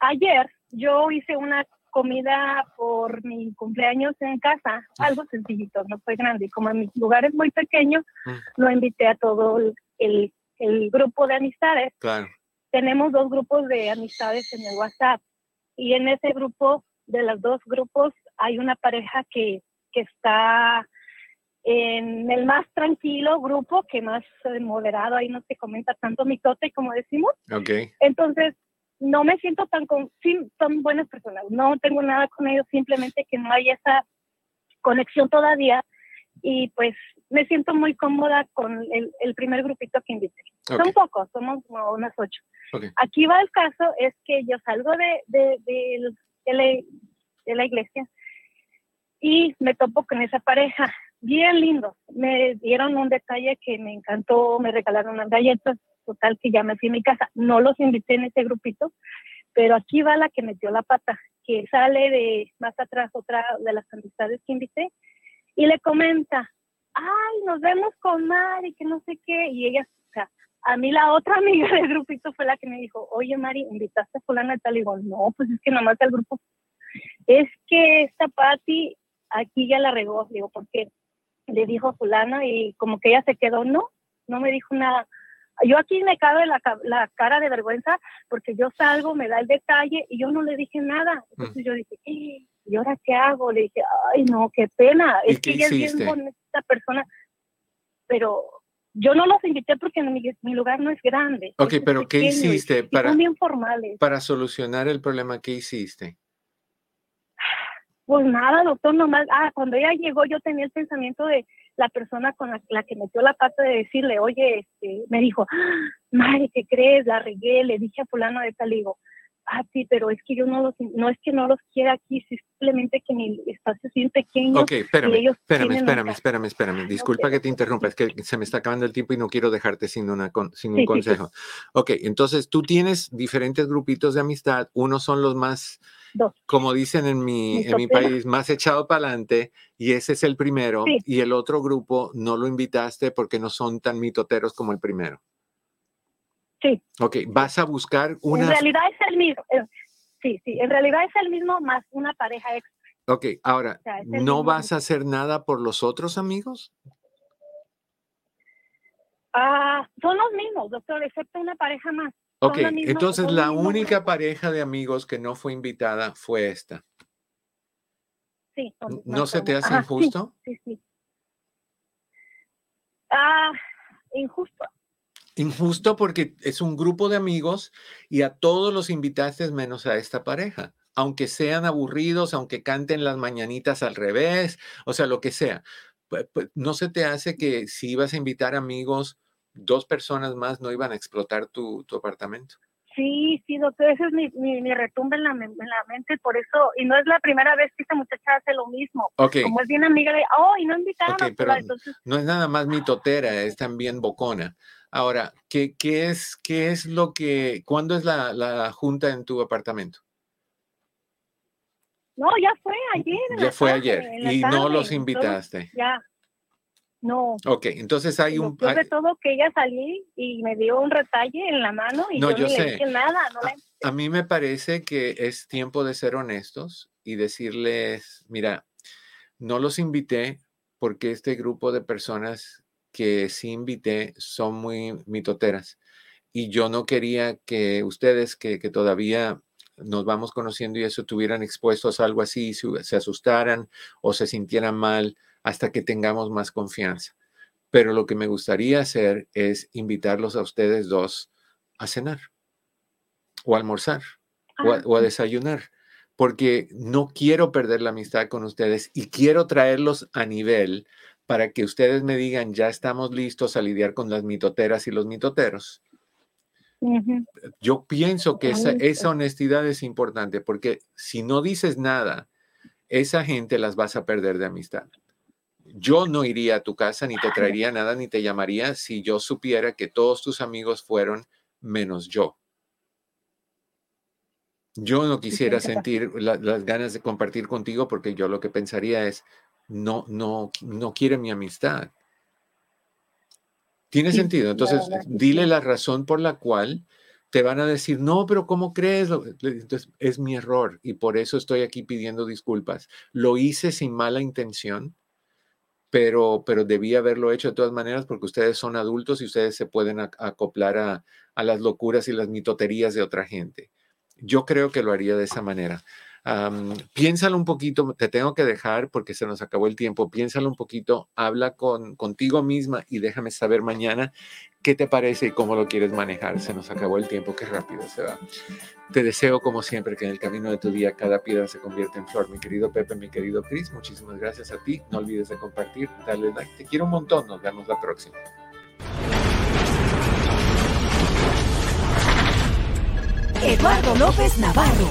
ayer yo hice una comida por mi cumpleaños en casa, algo sencillito, no fue grande. Como en mi lugar es muy pequeño, mm. lo invité a todo el, el, grupo de amistades. Claro. Tenemos dos grupos de amistades en el WhatsApp y en ese grupo, de los dos grupos, hay una pareja que, que está en el más tranquilo grupo, que más moderado, ahí no se comenta tanto mitote como decimos. Okay. Entonces, no me siento tan con, son buenas personas, no tengo nada con ellos, simplemente que no hay esa conexión todavía y pues me siento muy cómoda con el, primer grupito que invité. Son pocos, somos como unas ocho. Aquí va el caso, es que yo salgo de, de, de, la, de la iglesia y me topo con esa pareja, bien lindo. Me dieron un detalle que me encantó, me regalaron unas galletas, total que ya me fui a mi casa. No los invité en ese grupito, pero aquí va la que metió la pata, que sale de más atrás otra de las amistades que invité y le comenta, ay, nos vemos con Mari, que no sé qué, y ella, o sea, a mí la otra amiga del grupito fue la que me dijo, oye Mari, ¿invitaste a fulana y tal? Y digo, no, pues es que nomás el grupo, es que esta Patti aquí ya la regó, digo, porque le dijo a fulana y como que ella se quedó, no, no me dijo nada yo aquí me cabe la, la cara de vergüenza porque yo salgo, me da el detalle y yo no le dije nada. Entonces mm. yo dije, ¿y ahora qué hago? Le dije, ay, no, qué pena. Es que ella es bien bonita persona. Pero yo no los invité porque mi, mi lugar no es grande. Ok, pero ¿qué hiciste para, formales. para solucionar el problema? ¿Qué hiciste? Pues nada, doctor, nomás, ah, cuando ella llegó yo tenía el pensamiento de la persona con la, que metió la pata de decirle, oye, este, me dijo, ah, madre, ¿qué crees? La regué, le dije a fulano de tal, digo, ah, sí, pero es que yo no los, no es que no los quiera aquí, simplemente que mi espacio es bien pequeño. Ok, espérame, espérame, espérame, espérame, espérame, disculpa que te interrumpa, es que se me está acabando el tiempo y no quiero dejarte sin, una, sin un consejo. ok, entonces tú tienes diferentes grupitos de amistad, unos son los más como dicen en mi, en mi país, más echado para adelante, y ese es el primero, y el otro grupo no lo invitaste porque no son tan mitoteros como el primero. Sí. Ok, vas a buscar una... En realidad es el mismo, eh, sí, sí, en realidad es el mismo más una pareja extra. Ok, ahora, ¿no vas a hacer nada por los otros amigos? Ah, son los mismos, doctor, excepto una pareja más. Ok, entonces la única pareja de amigos que no fue invitada fue esta. Sí. ¿No se te hace injusto? Sí, sí, Ah, injusto. Injusto porque es un grupo de amigos y a todos los invitaste menos a esta pareja, aunque sean aburridos, aunque canten las mañanitas al revés, o sea, lo que sea. ¿No se te hace que si ibas a invitar amigos, dos personas más no iban a explotar tu, tu apartamento. Sí, sí, doctor, ese es mi, mi, retumba en la, en la, mente, por eso, y no es la primera vez que esta muchacha hace lo mismo. Como es bien amiga de, oh, y no invitaron. Okay, pero no es nada más mitotera, es también bocona. Ahora, ¿qué, qué, es, qué es lo que, cuándo es la, la junta en tu apartamento? No, ya fue ayer. Ya fue ayer, y no los invitaste. ya. No. Ok, entonces hay un... Sobre todo que ella salí y me dio un retalle en la mano y no, yo, no le dije nada. a, mí me parece que es tiempo de ser honestos y decirles, mira, no los invité porque este grupo de personas que sí invité son muy mitoteras y yo no quería que ustedes que, que todavía nos vamos conociendo y eso tuvieran expuestos a algo así, se, se asustaran o se sintieran mal hasta que tengamos más confianza. Pero lo que me gustaría hacer es invitarlos a ustedes dos a cenar o a almorzar o, a, ah, desayunar, porque no quiero perder la amistad con ustedes y quiero traerlos a nivel para que ustedes me digan, ya estamos listos a lidiar con las mitoteras y los mitoteros. Yo pienso que esa, esa, honestidad es importante porque si no dices nada, esa gente las vas a perder de amistad yo no iría a tu casa ni te traería nada ni te llamaría si yo supiera que todos tus amigos fueron menos yo. Yo no quisiera sentir las ganas de compartir contigo porque yo lo que pensaría es, no, no, no quiere mi amistad. Tiene sentido. Entonces, dile la razón por la cual te van a decir, no, pero ¿cómo crees? Entonces, es mi error y por eso estoy aquí pidiendo disculpas. Lo hice sin mala intención, pero, pero debí haberlo hecho de todas maneras porque ustedes son adultos y ustedes se pueden acoplar a, a las locuras y las mitoterías de otra gente. Yo creo que lo haría de esa manera piénsalo un poquito, te tengo que dejar porque se nos acabó el tiempo, piénsalo un poquito, habla con, contigo misma y déjame saber mañana qué te parece y cómo lo quieres manejar. Se nos acabó el tiempo, qué rápido se va. Te deseo como siempre que en el camino de tu día cada piedra se convierta en flor. Mi querido Pepe, mi querido Cris, muchísimas gracias a ti. No olvides de compartir, darle like. Te quiero un montón, nos vemos la próxima. Eduardo López Navarro.